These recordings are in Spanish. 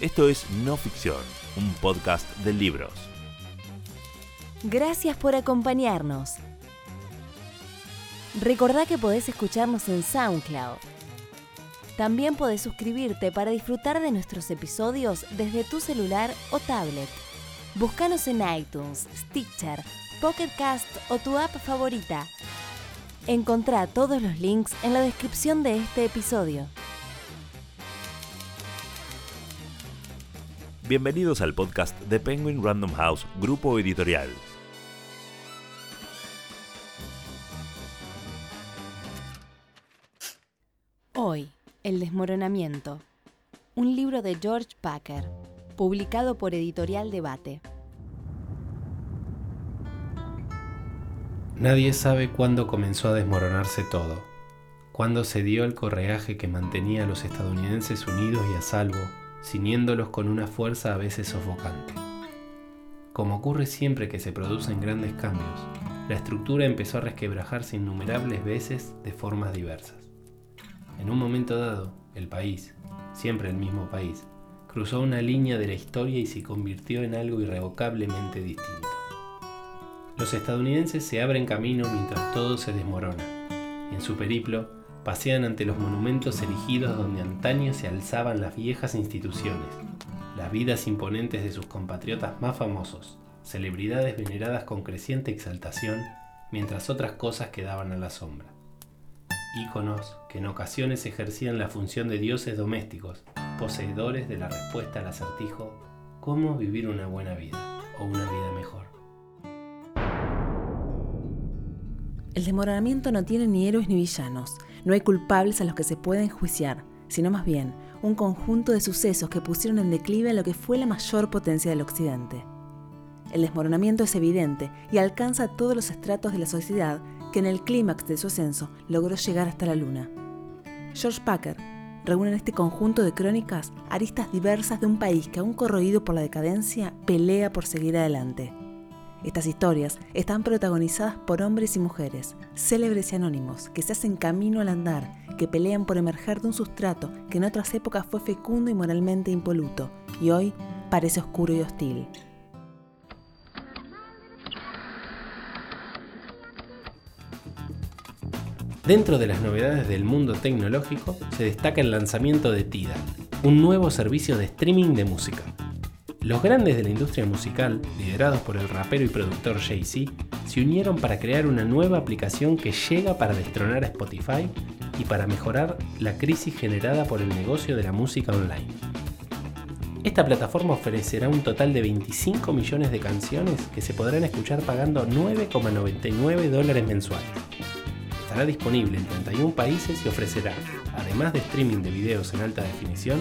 Esto es No Ficción, un podcast de libros. Gracias por acompañarnos. Recordá que podés escucharnos en SoundCloud. También podés suscribirte para disfrutar de nuestros episodios desde tu celular o tablet. Búscanos en iTunes, Stitcher, Pocket Cast o tu app favorita. Encontrá todos los links en la descripción de este episodio. Bienvenidos al podcast de Penguin Random House, grupo editorial. Hoy, El desmoronamiento. Un libro de George Packer, publicado por Editorial Debate. Nadie sabe cuándo comenzó a desmoronarse todo, cuándo se dio el correaje que mantenía a los estadounidenses unidos y a salvo, ciñéndolos con una fuerza a veces sofocante. Como ocurre siempre que se producen grandes cambios, la estructura empezó a resquebrajarse innumerables veces de formas diversas. En un momento dado, el país, siempre el mismo país, cruzó una línea de la historia y se convirtió en algo irrevocablemente distinto. Los estadounidenses se abren camino mientras todo se desmorona. En su periplo, pasean ante los monumentos erigidos donde antaño se alzaban las viejas instituciones, las vidas imponentes de sus compatriotas más famosos, celebridades veneradas con creciente exaltación, mientras otras cosas quedaban a la sombra. Íconos que en ocasiones ejercían la función de dioses domésticos, poseedores de la respuesta al acertijo ¿cómo vivir una buena vida o una vida mejor? El desmoronamiento no tiene ni héroes ni villanos. No hay culpables a los que se pueda enjuiciar, sino más bien un conjunto de sucesos que pusieron en declive a lo que fue la mayor potencia del Occidente. El desmoronamiento es evidente y alcanza a todos los estratos de la sociedad que en el clímax de su ascenso logró llegar hasta la luna. George Packer reúne en este conjunto de crónicas aristas diversas de un país que, aún corroído por la decadencia, pelea por seguir adelante. Estas historias están protagonizadas por hombres y mujeres, célebres y anónimos, que se hacen camino al andar, que pelean por emerger de un sustrato que en otras épocas fue fecundo y moralmente impoluto, y hoy parece oscuro y hostil. Dentro de las novedades del mundo tecnológico se destaca el lanzamiento de Tidal, un nuevo servicio de streaming de música. Los grandes de la industria musical, liderados por el rapero y productor Jay-Z, se unieron para crear una nueva aplicación que llega para destronar a Spotify y para mejorar la crisis generada por el negocio de la música online. Esta plataforma ofrecerá un total de 25 millones de canciones que se podrán escuchar pagando 9,99 dólares mensuales. Estará disponible en 31 países y ofrecerá, además de streaming de videos en alta definición,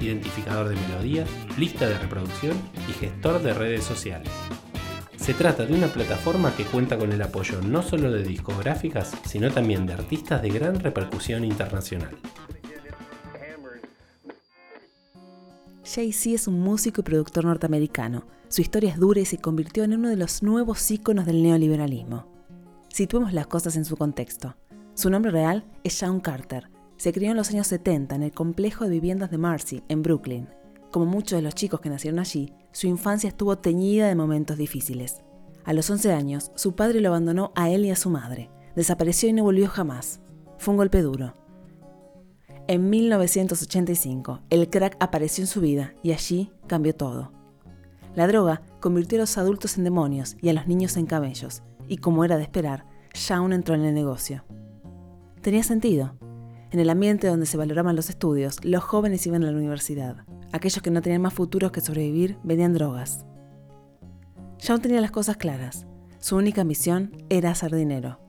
identificador de melodías, lista de reproducción y gestor de redes sociales. Se trata de una plataforma que cuenta con el apoyo no solo de discográficas, sino también de artistas de gran repercusión internacional. Jay-Z es un músico y productor norteamericano. Su historia es dura y se convirtió en uno de los nuevos íconos del neoliberalismo. Situemos las cosas en su contexto. Su nombre real es Sean Carter, se crió en los años 70 en el complejo de viviendas de Marcy, en Brooklyn. Como muchos de los chicos que nacieron allí, su infancia estuvo teñida de momentos difíciles. A los 11 años, su padre lo abandonó a él y a su madre. Desapareció y no volvió jamás. Fue un golpe duro. En 1985, el crack apareció en su vida y allí cambió todo. La droga convirtió a los adultos en demonios y a los niños en camellos, y como era de esperar, Shaun entró en el negocio. Tenía sentido. En el ambiente donde se valoraban los estudios, los jóvenes iban a la universidad. Aquellos que no tenían más futuros que sobrevivir vendían drogas. Shaun tenía las cosas claras. Su única misión era hacer dinero.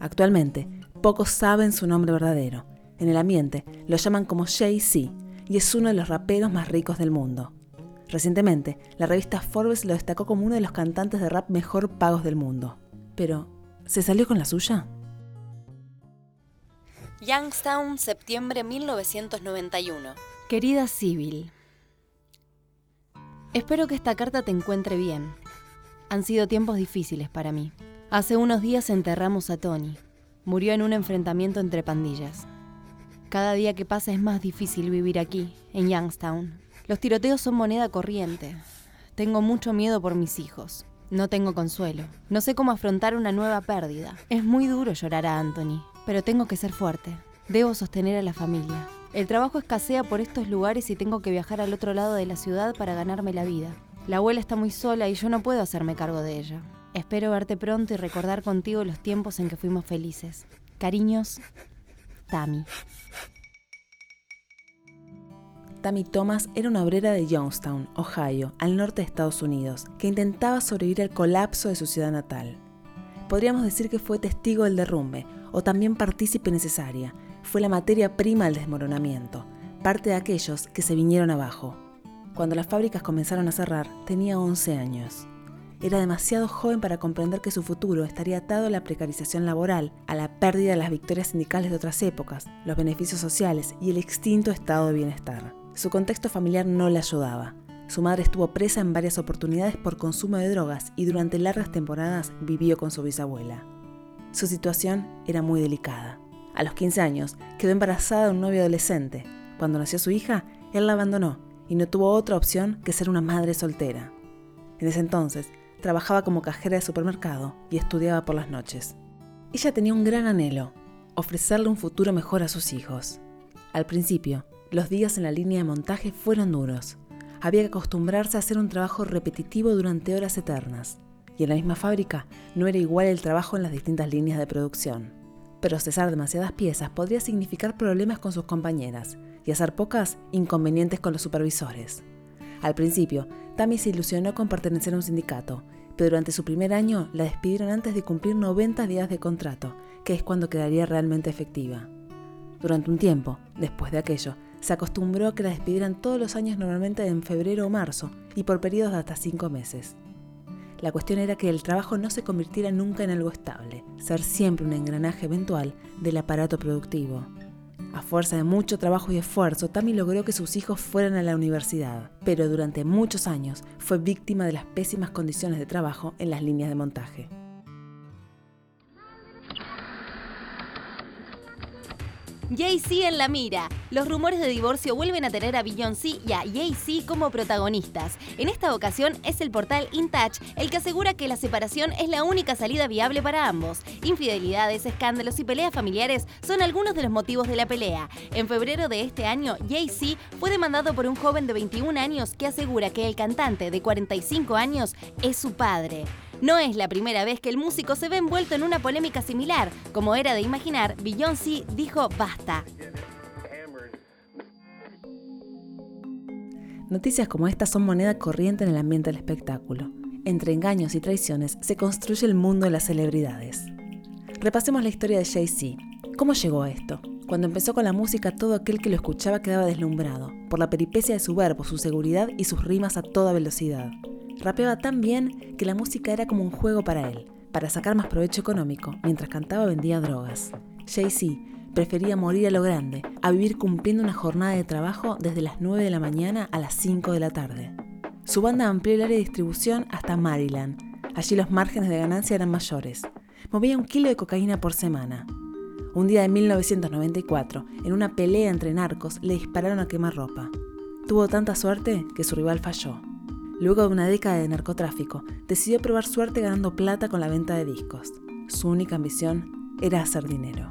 Actualmente, pocos saben su nombre verdadero. En el ambiente lo llaman como Jay-Z y es uno de los raperos más ricos del mundo. Recientemente, la revista Forbes lo destacó como uno de los cantantes de rap mejor pagos del mundo. Pero, ¿se salió con la suya? Youngstown, septiembre 1991. Querida Sibyl, espero que esta carta te encuentre bien. Han sido tiempos difíciles para mí. Hace unos días enterramos a Tony. Murió en un enfrentamiento entre pandillas. Cada día que pasa es más difícil vivir aquí, en Youngstown. Los tiroteos son moneda corriente. Tengo mucho miedo por mis hijos. No tengo consuelo. No sé cómo afrontar una nueva pérdida. Es muy duro llorar a Anthony, pero tengo que ser fuerte. Debo sostener a la familia. El trabajo escasea por estos lugares y tengo que viajar al otro lado de la ciudad para ganarme la vida. La abuela está muy sola y yo no puedo hacerme cargo de ella. Espero verte pronto y recordar contigo los tiempos en que fuimos felices. Cariños, Tammy. Tammy Thomas era una obrera de Youngstown, Ohio, al norte de Estados Unidos, que intentaba sobrevivir al colapso de su ciudad natal. Podríamos decir que fue testigo del derrumbe, o también partícipe necesaria. Fue la materia prima del desmoronamiento, parte de aquellos que se vinieron abajo. Cuando las fábricas comenzaron a cerrar, tenía 11 años. Era demasiado joven para comprender que su futuro estaría atado a la precarización laboral, a la pérdida de las victorias sindicales de otras épocas, los beneficios sociales y el extinto estado de bienestar. Su contexto familiar no le ayudaba. Su madre estuvo presa en varias oportunidades por consumo de drogas y durante largas temporadas vivió con su bisabuela. Su situación era muy delicada. A los 15 años quedó embarazada de un novio adolescente. Cuando nació su hija, él la abandonó y no tuvo otra opción que ser una madre soltera. En ese entonces, trabajaba como cajera de supermercado y estudiaba por las noches. Ella tenía un gran anhelo, ofrecerle un futuro mejor a sus hijos. Al principio, los días en la línea de montaje fueron duros. Había que acostumbrarse a hacer un trabajo repetitivo durante horas eternas. Y en la misma fábrica no era igual el trabajo en las distintas líneas de producción. Pero cesar demasiadas piezas podría significar problemas con sus compañeras y hacer pocas inconvenientes con los supervisores. Al principio, Tammy se ilusionó con pertenecer a un sindicato, pero durante su primer año la despidieron antes de cumplir 90 días de contrato, que es cuando quedaría realmente efectiva. Durante un tiempo, después de aquello, se acostumbró a que la despidieran todos los años normalmente en febrero o marzo y por periodos de hasta cinco meses. La cuestión era que el trabajo no se convirtiera nunca en algo estable, ser siempre un engranaje eventual del aparato productivo. A fuerza de mucho trabajo y esfuerzo, Tammy logró que sus hijos fueran a la universidad, pero durante muchos años fue víctima de las pésimas condiciones de trabajo en las líneas de montaje. Jay-Z en la mira. Los rumores de divorcio vuelven a tener a Beyoncé y a Jay-Z como protagonistas. En esta ocasión es el portal InTouch el que asegura que la separación es la única salida viable para ambos. Infidelidades, escándalos y peleas familiares son algunos de los motivos de la pelea. En febrero de este año, Jay-Z fue demandado por un joven de 21 años que asegura que el cantante de 45 años es su padre. No es la primera vez que el músico se ve envuelto en una polémica similar. Como era de imaginar, Beyoncé dijo basta. Noticias como estas son moneda corriente en el ambiente del espectáculo. Entre engaños y traiciones se construye el mundo de las celebridades. Repasemos la historia de Jay-Z. ¿Cómo llegó a esto? Cuando empezó con la música, todo aquel que lo escuchaba quedaba deslumbrado, por la peripecia de su verbo, su seguridad y sus rimas a toda velocidad. Rapeaba tan bien que la música era como un juego para él, para sacar más provecho económico, mientras cantaba vendía drogas. Jay-Z prefería morir a lo grande, a vivir cumpliendo una jornada de trabajo desde las 9 de la mañana a las 5 de la tarde. Su banda amplió el área de distribución hasta Maryland. Allí los márgenes de ganancia eran mayores. Movía un kilo de cocaína por semana. Un día de 1994, en una pelea entre narcos, le dispararon a quemar ropa. Tuvo tanta suerte que su rival falló. Luego de una década de narcotráfico, decidió probar suerte ganando plata con la venta de discos. Su única ambición era hacer dinero.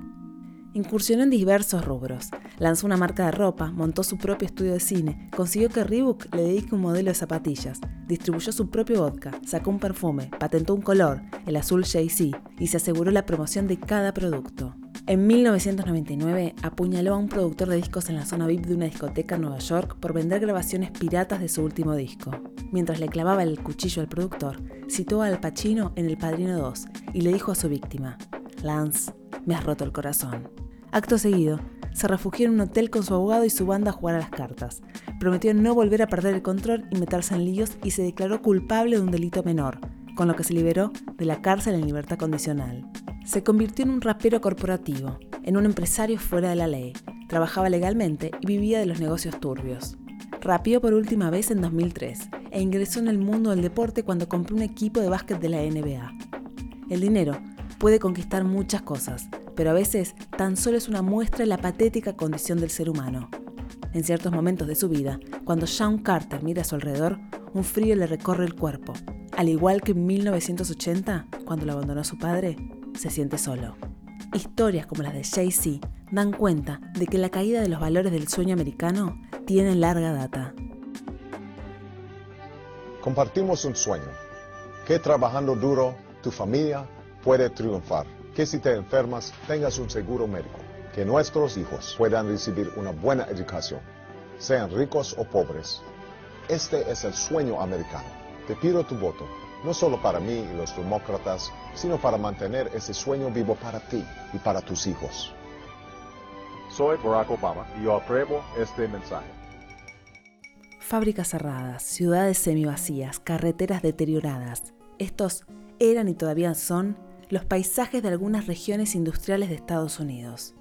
Incursionó en diversos rubros. Lanzó una marca de ropa, montó su propio estudio de cine, consiguió que Reebok le dedique un modelo de zapatillas, distribuyó su propio vodka, sacó un perfume, patentó un color, el azul Jay-Z, y se aseguró la promoción de cada producto. En 1999 apuñaló a un productor de discos en la zona VIP de una discoteca en Nueva York por vender grabaciones piratas de su último disco. Mientras le clavaba el cuchillo al productor, citó al Pacino en El Padrino 2 y le dijo a su víctima, Lance, me has roto el corazón. Acto seguido, se refugió en un hotel con su abogado y su banda a jugar a las cartas. Prometió no volver a perder el control y meterse en líos y se declaró culpable de un delito menor, con lo que se liberó de la cárcel en libertad condicional. Se convirtió en un rapero corporativo, en un empresario fuera de la ley. Trabajaba legalmente y vivía de los negocios turbios. Rapió por última vez en 2003 e ingresó en el mundo del deporte cuando compró un equipo de básquet de la NBA. El dinero puede conquistar muchas cosas, pero a veces tan solo es una muestra de la patética condición del ser humano. En ciertos momentos de su vida, cuando Sean Carter mira a su alrededor, un frío le recorre el cuerpo. Al igual que en 1980, cuando lo abandonó su padre, se siente solo. Historias como las de Jay-Z dan cuenta de que la caída de los valores del sueño americano tiene larga data. Compartimos un sueño, que trabajando duro tu familia puede triunfar, que si te enfermas tengas un seguro médico, que nuestros hijos puedan recibir una buena educación, sean ricos o pobres. Este es el sueño americano. Te pido tu voto, no solo para mí y los demócratas, sino para mantener ese sueño vivo para ti y para tus hijos. Soy Barack Obama y yo apruebo este mensaje. Fábricas cerradas, ciudades semivacías, carreteras deterioradas. Estos eran y todavía son los paisajes de algunas regiones industriales de Estados Unidos.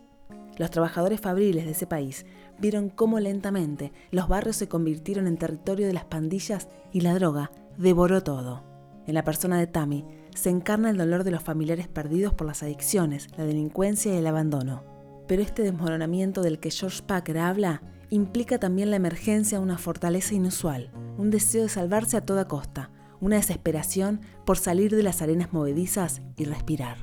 Los trabajadores fabriles de ese país vieron cómo lentamente los barrios se convirtieron en territorio de las pandillas y la droga devoró todo. En la persona de Tammy se encarna el dolor de los familiares perdidos por las adicciones, la delincuencia y el abandono. Pero este desmoronamiento del que George Packer habla implica también la emergencia de una fortaleza inusual, un deseo de salvarse a toda costa, una desesperación por salir de las arenas movedizas y respirar.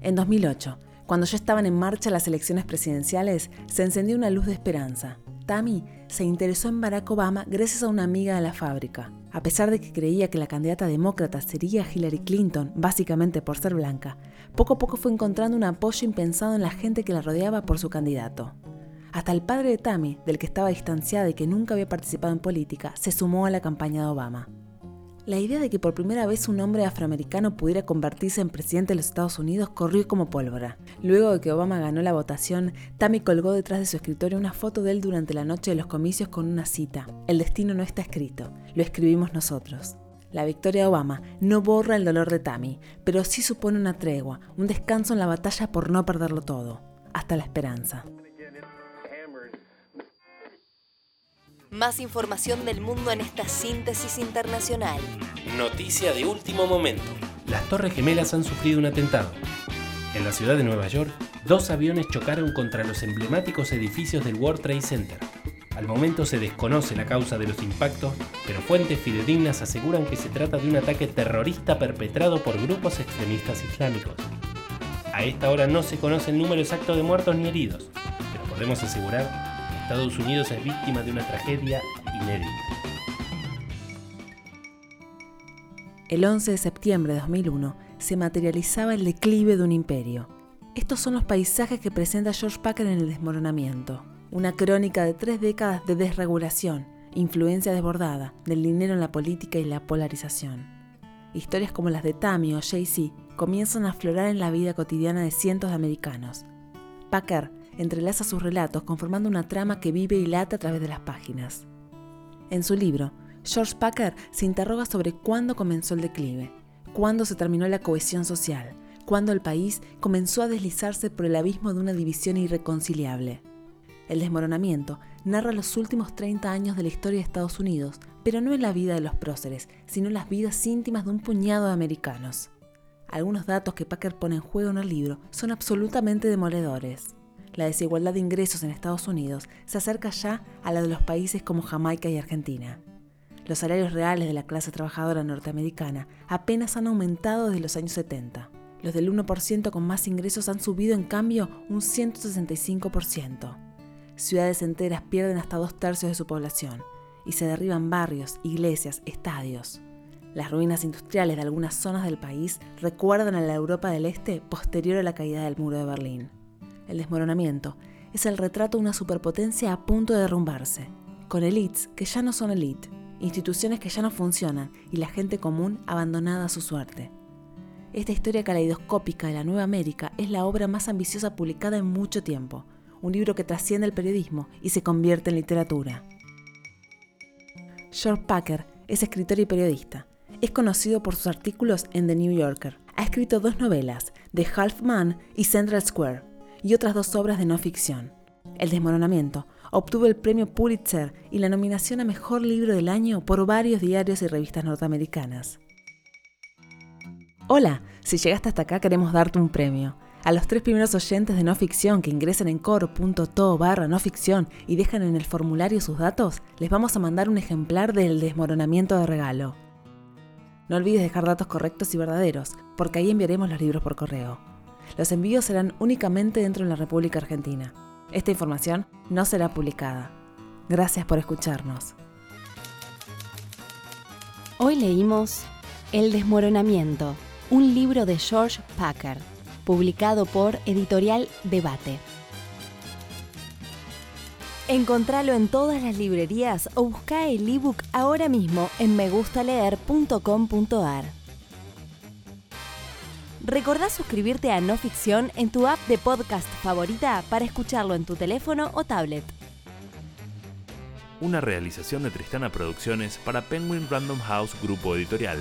En 2008, cuando ya estaban en marcha las elecciones presidenciales, se encendió una luz de esperanza. Tammy se interesó en Barack Obama gracias a una amiga de la fábrica. A pesar de que creía que la candidata demócrata sería Hillary Clinton, básicamente por ser blanca, poco a poco fue encontrando un apoyo impensado en la gente que la rodeaba por su candidato. Hasta el padre de Tammy, del que estaba distanciada y que nunca había participado en política, se sumó a la campaña de Obama. La idea de que por primera vez un hombre afroamericano pudiera convertirse en presidente de los Estados Unidos corrió como pólvora. Luego de que Obama ganó la votación, Tammy colgó detrás de su escritorio una foto de él durante la noche de los comicios con una cita. El destino no está escrito, lo escribimos nosotros. La victoria de Obama no borra el dolor de Tammy, pero sí supone una tregua, un descanso en la batalla por no perderlo todo, hasta la esperanza. Más información del mundo en esta síntesis internacional. Noticia de último momento. Las Torres Gemelas han sufrido un atentado. En la ciudad de Nueva York, dos aviones chocaron contra los emblemáticos edificios del World Trade Center. Al momento se desconoce la causa de los impactos, pero fuentes fidedignas aseguran que se trata de un ataque terrorista perpetrado por grupos extremistas islámicos. A esta hora no se conoce el número exacto de muertos ni heridos, pero podemos asegurar Estados Unidos es víctima de una tragedia inédita. El 11 de septiembre de 2001 se materializaba el declive de un imperio. Estos son los paisajes que presenta George Packer en el desmoronamiento. Una crónica de tres décadas de desregulación, influencia desbordada, del dinero en la política y la polarización. Historias como las de Tammy o Jay-Z comienzan a aflorar en la vida cotidiana de cientos de americanos. Packer entrelaza sus relatos conformando una trama que vive y late a través de las páginas. En su libro, George Packer se interroga sobre cuándo comenzó el declive, cuándo se terminó la cohesión social, cuándo el país comenzó a deslizarse por el abismo de una división irreconciliable. El desmoronamiento narra los últimos 30 años de la historia de Estados Unidos, pero no en la vida de los próceres, sino en las vidas íntimas de un puñado de americanos. Algunos datos que Packer pone en juego en el libro son absolutamente demoledores la desigualdad de ingresos en Estados Unidos se acerca ya a la de los países como Jamaica y Argentina. Los salarios reales de la clase trabajadora norteamericana apenas han aumentado desde los años 70. Los del 1% con más ingresos han subido en cambio un 165%. Ciudades enteras pierden hasta dos tercios de su población y se derriban barrios, iglesias, estadios. Las ruinas industriales de algunas zonas del país recuerdan a la Europa del Este posterior a la caída del muro de Berlín el desmoronamiento, es el retrato de una superpotencia a punto de derrumbarse, con elites que ya no son elite, instituciones que ya no funcionan y la gente común abandonada a su suerte. Esta historia caleidoscópica de la Nueva América es la obra más ambiciosa publicada en mucho tiempo, un libro que trasciende el periodismo y se convierte en literatura. George Packer es escritor y periodista. Es conocido por sus artículos en The New Yorker. Ha escrito dos novelas, The Half Man y Central Square, y otras dos obras de no ficción. El desmoronamiento obtuvo el premio Pulitzer y la nominación a Mejor Libro del Año por varios diarios y revistas norteamericanas. Hola, si llegaste hasta acá queremos darte un premio. A los tres primeros oyentes de no ficción que ingresen en coro.to barra no ficción y dejan en el formulario sus datos, les vamos a mandar un ejemplar del desmoronamiento de regalo. No olvides dejar datos correctos y verdaderos, porque ahí enviaremos los libros por correo. Los envíos serán únicamente dentro de la República Argentina. Esta información no será publicada. Gracias por escucharnos. Hoy leímos El desmoronamiento, un libro de George Packer, publicado por Editorial Debate. Encontralo en todas las librerías o busca el ebook ahora mismo en megustaleer.com.ar. Recordá suscribirte a No Ficción en tu app de podcast favorita para escucharlo en tu teléfono o tablet. Una realización de Tristana Producciones para Penguin Random House Grupo Editorial.